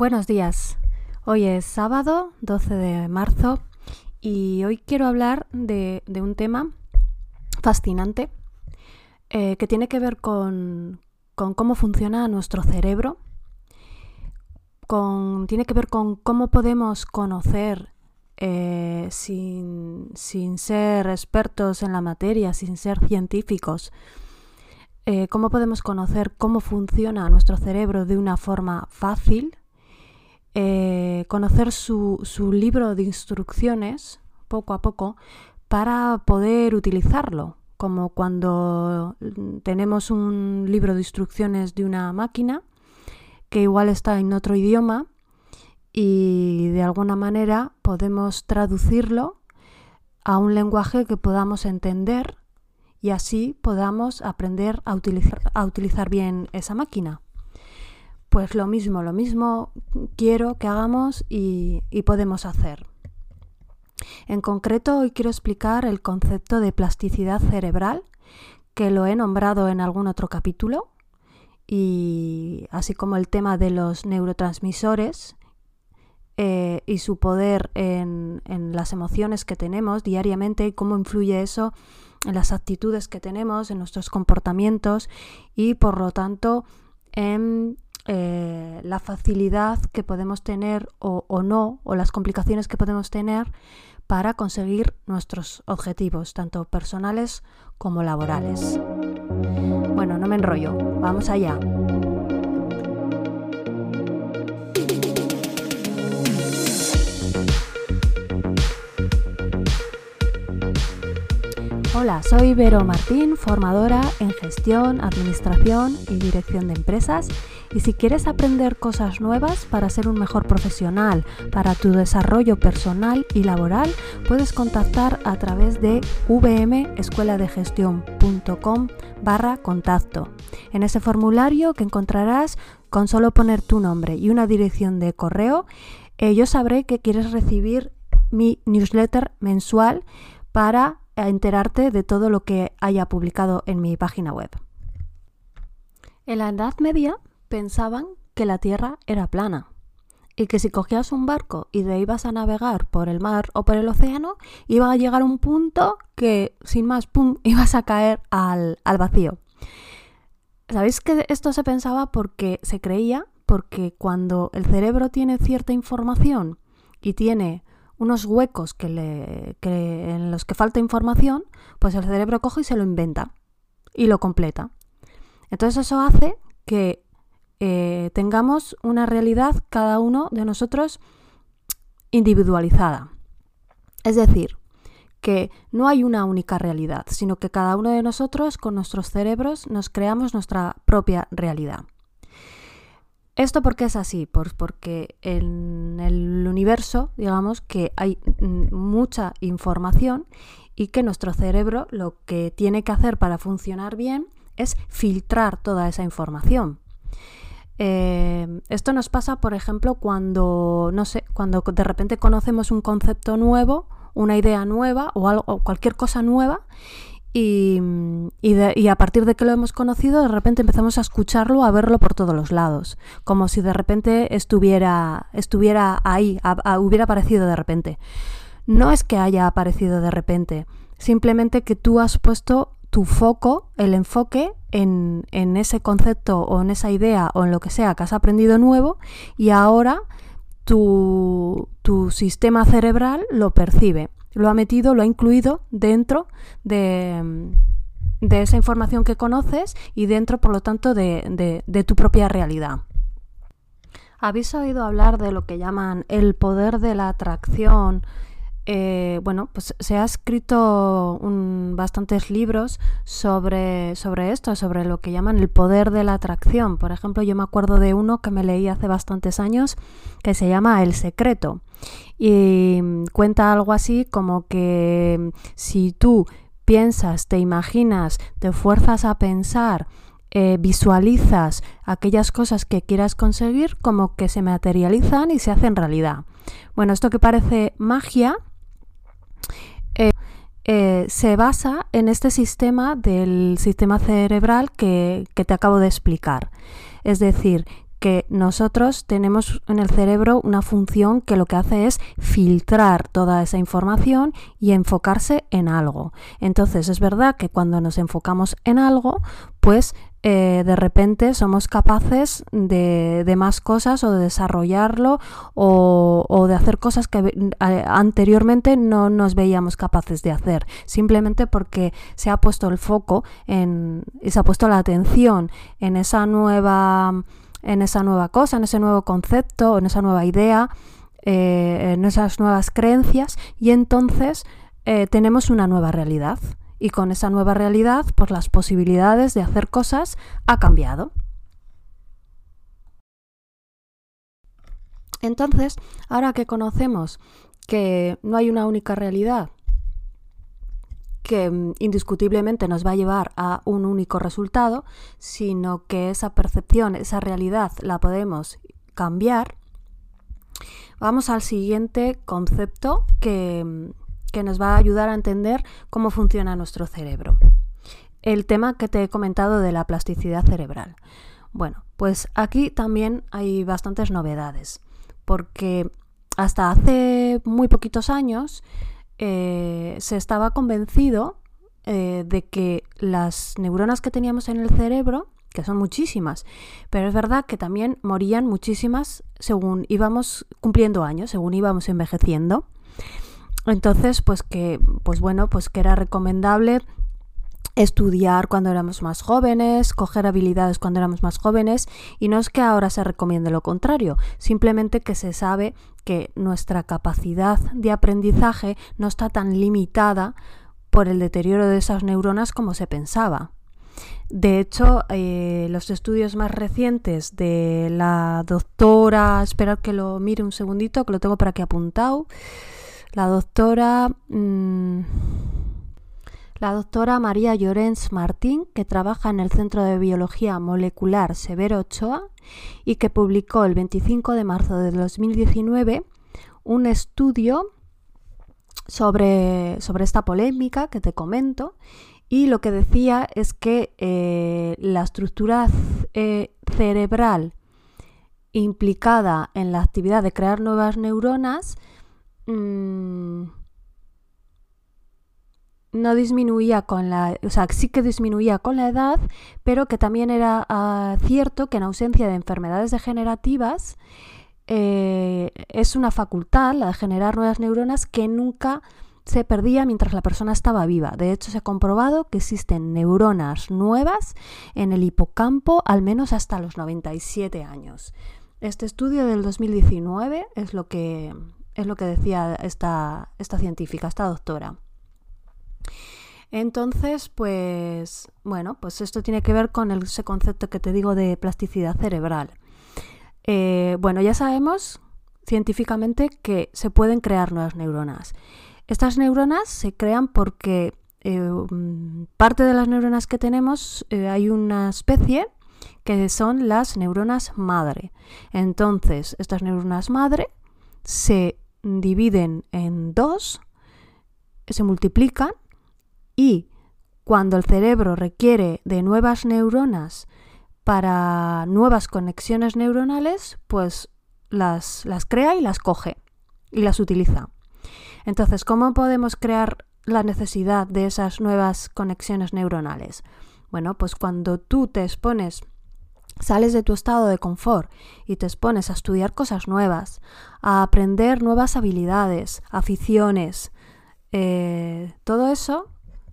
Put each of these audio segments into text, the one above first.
Buenos días. Hoy es sábado 12 de marzo y hoy quiero hablar de, un tema fascinante eh, que tiene que ver con, cómo funciona nuestro cerebro, con, tiene que ver con cómo podemos conocer eh, sin, ser expertos en la materia, sin ser científicos, eh, cómo podemos conocer cómo funciona nuestro cerebro de una forma fácil, eh, conocer su, libro de instrucciones poco a poco para poder utilizarlo, como cuando tenemos un libro de instrucciones de una máquina que igual está en otro idioma y de alguna manera podemos traducirlo a un lenguaje que podamos entender y así podamos aprender a utilizar, a utilizar bien esa máquina. Pues lo mismo, lo mismo quiero que hagamos y, podemos hacer. En concreto, hoy quiero explicar el concepto de plasticidad cerebral, que lo he nombrado en algún otro capítulo, y así como el tema de los neurotransmisores eh, y su poder en, en, las emociones que tenemos diariamente y cómo influye eso en las actitudes que tenemos, en nuestros comportamientos y por lo tanto en eh, la facilidad que podemos tener o, no, o las complicaciones que podemos tener para conseguir nuestros objetivos, tanto personales como laborales. Bueno, no me enrollo, vamos allá. Soy Vero Martín, formadora en gestión, administración y dirección de empresas. Y si quieres aprender cosas nuevas para ser un mejor profesional, para tu desarrollo personal y laboral, puedes contactar a través de vmescueladegestión.com barra contacto. En ese formulario que encontrarás con solo poner tu nombre y una dirección de correo, eh, yo sabré que quieres recibir mi newsletter mensual para a enterarte de todo lo que haya publicado en mi página web. En la Edad Media pensaban que la Tierra era plana y que si cogías un barco y te ibas a navegar por el mar o por el océano, iba a llegar un punto que sin más, ¡pum!, ibas a caer al, al vacío. ¿Sabéis que esto se pensaba porque se creía? Porque cuando el cerebro tiene cierta información y tiene unos huecos que en los que falta información, pues el cerebro coge y se lo inventa y lo completa. Entonces eso hace que eh, tengamos una realidad cada uno de nosotros individualizada. Es decir, que no hay una única realidad, sino que cada uno de nosotros con nuestros cerebros nos creamos nuestra propia realidad. ¿Esto por qué es así? Pues porque en el universo, digamos, que hay mucha información y que nuestro cerebro lo que tiene que hacer para funcionar bien es filtrar toda esa información. Eh, esto nos pasa, por ejemplo, cuando, no sé, cuando de repente conocemos un concepto nuevo, una idea nueva o, algo, o cualquier cosa nueva y, a partir de que lo hemos conocido, de repente empezamos a escucharlo, a verlo por todos los lados, como si de repente estuviera, estuviera ahí, hubiera aparecido de repente. No es que haya aparecido de repente, simplemente que tú has puesto tu foco, el enfoque en, en ese concepto o en esa idea o en lo que sea que has aprendido nuevo y ahora tu, tu sistema cerebral lo percibe lo ha metido, lo ha incluido dentro de, esa información que conoces y dentro, por lo tanto, de, de tu propia realidad. ¿Habéis oído hablar de lo que llaman el poder de la atracción eh, bueno, pues se ha escrito bastantes libros sobre, sobre esto, sobre lo que llaman el poder de la atracción. Por ejemplo, yo me acuerdo de uno que me leí hace bastantes años que se llama El Secreto. Y cuenta algo así como que si tú piensas, te imaginas, te fuerzas a pensar, eh, visualizas aquellas cosas que quieras conseguir como que se materializan y se hacen realidad. Bueno, esto que parece magia, eh, se basa en este sistema del sistema cerebral que, te acabo de explicar. Es decir, que nosotros tenemos en el cerebro una función que lo que hace es filtrar toda esa información y enfocarse en algo. Entonces es verdad que cuando nos enfocamos en algo, pues eh, de repente somos capaces de, más cosas o de desarrollarlo o, de hacer cosas que eh, anteriormente no nos veíamos capaces de hacer, simplemente porque se ha puesto el foco en, y se ha puesto la atención en esa nueva, en esa nueva cosa, en ese nuevo concepto, en esa nueva idea, eh, en esas nuevas creencias y entonces tenemos una nueva realidad y con esa nueva realidad, pues las posibilidades de hacer cosas ha cambiado. Entonces, ahora que conocemos que no hay una única realidad que mm, indiscutiblemente nos va a llevar a un único resultado, sino que esa percepción, esa realidad la podemos cambiar, vamos al siguiente concepto que, mm, que nos va a ayudar a entender cómo funciona nuestro cerebro. El tema que te he comentado de la plasticidad cerebral. Bueno, pues aquí también hay bastantes novedades, porque hasta hace muy poquitos años eh, se estaba convencido eh, de que las neuronas que teníamos en el cerebro, que son muchísimas, pero es verdad que también morían muchísimas según íbamos cumpliendo años, según íbamos envejeciendo. Entonces, pues que, pues bueno, pues que era recomendable estudiar cuando éramos más jóvenes, coger habilidades cuando éramos más jóvenes y no es que ahora se recomiende lo contrario, simplemente que se sabe que nuestra capacidad de aprendizaje no está tan limitada por el deterioro de esas neuronas como se pensaba. De hecho, eh, los estudios más recientes de la doctora, esperad que lo mire un segundito, que lo tengo por aquí apuntado, la doctora, mm, la doctora María Llorens Martín, que trabaja en el Centro de Biología Molecular Severo Ochoa y que publicó el 25 de marzo de 2019 un estudio sobre, sobre esta polémica que te comento y lo que decía es que eh, la estructura eh, cerebral implicada en la actividad de crear nuevas neuronas Mm, no disminuía con la, o sea, sí que disminuía con la edad, pero que también era ah, cierto que en ausencia de enfermedades degenerativas eh, es una facultad, la de generar nuevas neuronas, que nunca se perdía mientras la persona estaba viva. De hecho, se ha comprobado que existen neuronas nuevas en el hipocampo al menos hasta los 97 años. Este estudio del 2019 es lo que es lo que decía esta, esta científica, esta doctora. Entonces, pues, bueno, pues esto tiene que ver con ese concepto que te digo de plasticidad cerebral. Eh, bueno, ya sabemos científicamente que se pueden crear nuevas neuronas. Estas neuronas se crean porque eh, parte de las neuronas que tenemos eh, hay una especie que son las neuronas madre. Entonces, estas neuronas madre se dividen en dos, se multiplican y cuando el cerebro requiere de nuevas neuronas para nuevas conexiones neuronales, pues las, las crea y las coge y las utiliza. Entonces, ¿cómo podemos crear la necesidad de esas nuevas conexiones neuronales? Bueno, pues cuando tú te expones sales de tu estado de confort y te expones a estudiar cosas nuevas, a aprender nuevas habilidades, aficiones, eh, todo eso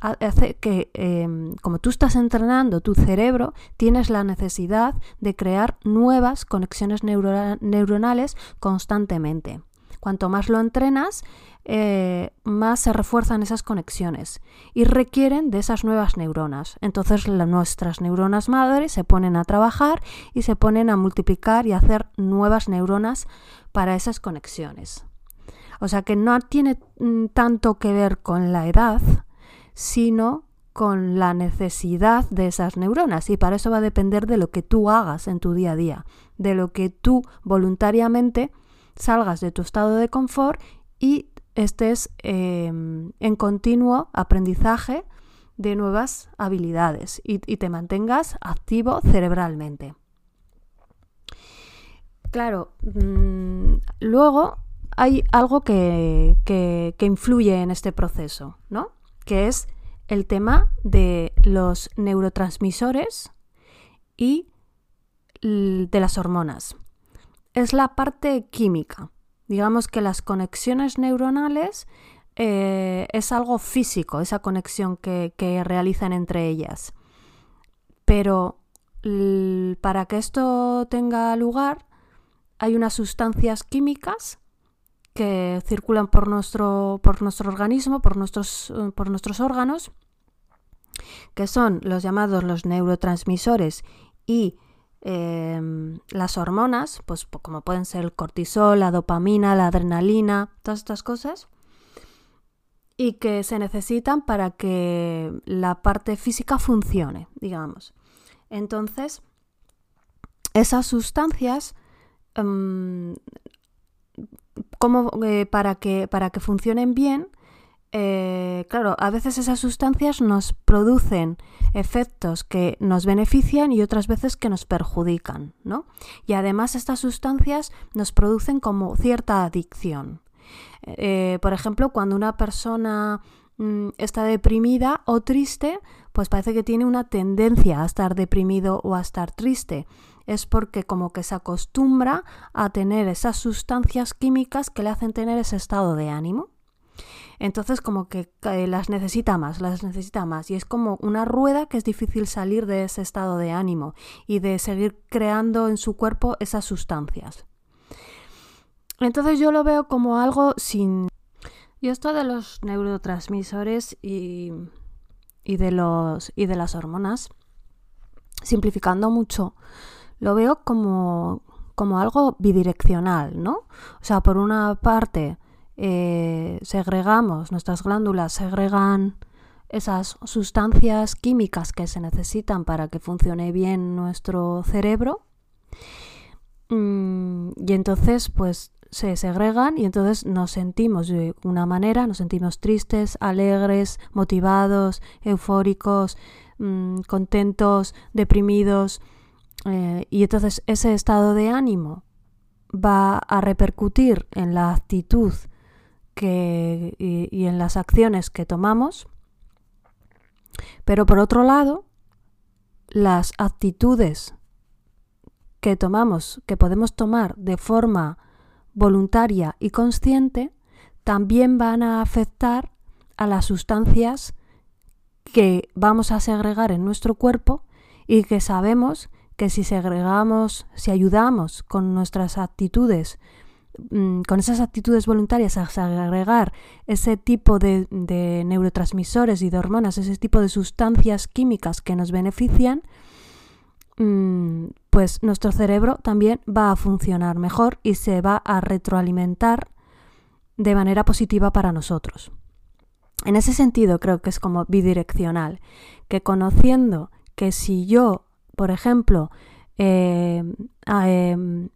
hace que, em, como tú estás entrenando tu cerebro, tienes la necesidad de crear nuevas conexiones neuronales constantemente. Cuanto más lo entrenas, eh, más se refuerzan esas conexiones y requieren de esas nuevas neuronas. Entonces nuestras neuronas madres se ponen a trabajar y se ponen a multiplicar y hacer nuevas neuronas para esas conexiones. O sea que no tiene mm, tanto que ver con la edad, sino con la necesidad de esas neuronas y para eso va a depender de lo que tú hagas en tu día a día, de lo que tú voluntariamente salgas de tu estado de confort y estés em, en continuo aprendizaje de nuevas habilidades y, te mantengas activo cerebralmente. Claro, mm, luego hay algo que, que, influye en este proceso, ¿no? Que es el tema de los neurotransmisores y de las hormonas. Es la parte química. Digamos que las conexiones neuronales eh, es algo físico, esa conexión que, que realizan entre ellas. Pero para que esto tenga lugar, hay unas sustancias químicas que circulan por nuestro, por nuestro organismo, por nuestros, eh, por nuestros órganos, que son los llamados los neurotransmisores y em, las hormonas, pues como pueden ser el cortisol, la dopamina, la adrenalina, todas estas cosas, y que se necesitan para que la parte física funcione, digamos. Entonces, esas sustancias em, como, eh, para, que, para que funcionen bien, eh, claro, a veces esas sustancias nos producen efectos que nos benefician y otras veces que nos perjudican, ¿no? Y además estas sustancias nos producen como cierta adicción. Eh, por ejemplo, cuando una persona mm, está deprimida o triste, pues parece que tiene una tendencia a estar deprimido o a estar triste es porque como que se acostumbra a tener esas sustancias químicas que le hacen tener ese estado de ánimo. Entonces como que las necesita más, las necesita más. Y es como una rueda que es difícil salir de ese estado de ánimo y de seguir creando en su cuerpo esas sustancias. Entonces yo lo veo como algo sin... Y esto de los neurotransmisores y, y, de, los, y de las hormonas, simplificando mucho, lo veo como, como algo bidireccional, ¿no? O sea, por una parte, eh, segregamos, nuestras glándulas segregan esas sustancias químicas que se necesitan para que funcione bien nuestro cerebro. Mm, y entonces, pues se segregan y entonces nos sentimos de una manera, nos sentimos tristes, alegres, motivados, eufóricos, mm, contentos, deprimidos. Eh, y entonces ese estado de ánimo va a repercutir en la actitud que, y, en las acciones que tomamos. Pero por otro lado, las actitudes que tomamos, que podemos tomar de forma voluntaria y consciente, también van a afectar a las sustancias que vamos a segregar en nuestro cuerpo y que sabemos que si segregamos, si ayudamos con nuestras actitudes, con esas actitudes voluntarias a segregar ese tipo de, neurotransmisores y de hormonas, ese tipo de sustancias químicas que nos benefician, mm, pues nuestro cerebro también va a funcionar mejor y se va a retroalimentar de manera positiva para nosotros. En ese sentido creo que es como bidireccional, que conociendo que si yo por ejemplo, eh, em,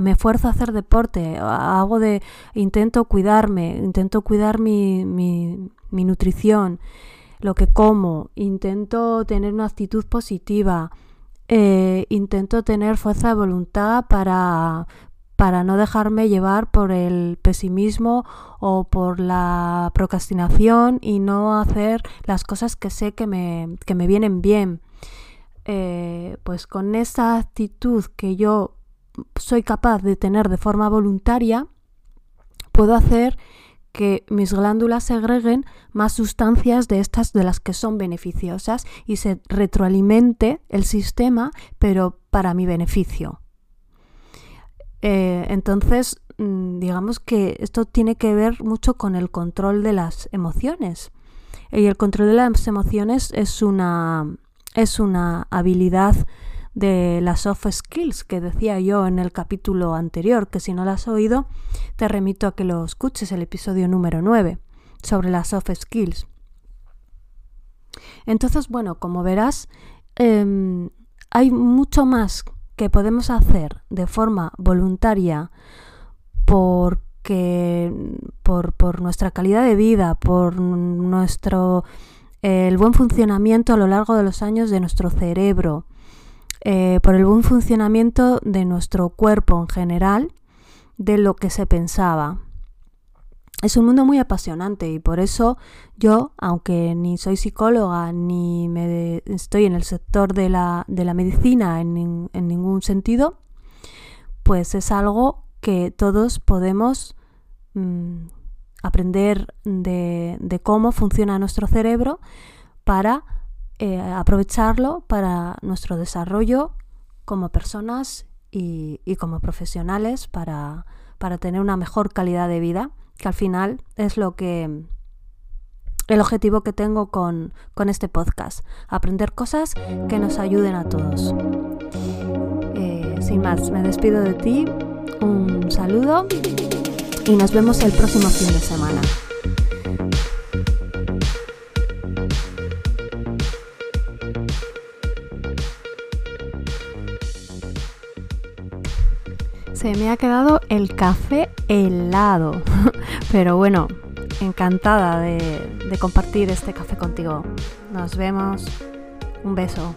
me esfuerzo a hacer deporte, hago de, intento cuidarme, intento cuidar mi, nutrición, lo que como, intento tener una actitud positiva, eh, intento tener fuerza de voluntad para, para no dejarme llevar por el pesimismo o por la procrastinación y no hacer las cosas que sé que me, que me vienen bien. Eh, pues con esa actitud que yo soy capaz de tener de forma voluntaria, puedo hacer que mis glándulas segreguen más sustancias de estas de las que son beneficiosas y se retroalimente el sistema, pero para mi beneficio. Eh, entonces, mm, digamos que esto tiene que ver mucho con el control de las emociones. Y el control de las emociones es una, es una habilidad de las soft skills que decía yo en el capítulo anterior, que si no lo has oído, te remito a que lo escuches, el episodio número 9, sobre las soft skills. Entonces, bueno, como verás, em, hay mucho más que podemos hacer de forma voluntaria porque por, por nuestra calidad de vida, por nuestro el buen funcionamiento a lo largo de los años de nuestro cerebro, eh, por el buen funcionamiento de nuestro cuerpo en general de lo que se pensaba. Es un mundo muy apasionante y por eso yo, aunque ni soy psicóloga ni me estoy en el sector de la, medicina en, ningún sentido, pues es algo que todos podemos mm, aprender de, cómo funciona nuestro cerebro para eh, aprovecharlo para nuestro desarrollo como personas y, como profesionales para, tener una mejor calidad de vida, que al final es lo que el objetivo que tengo con, este podcast, aprender cosas que nos ayuden a todos. Eh, sin más, me despido de ti, un saludo y nos vemos el próximo fin de semana. Se me ha quedado el café helado, pero bueno, encantada de, de compartir este café contigo. Nos vemos. Un beso.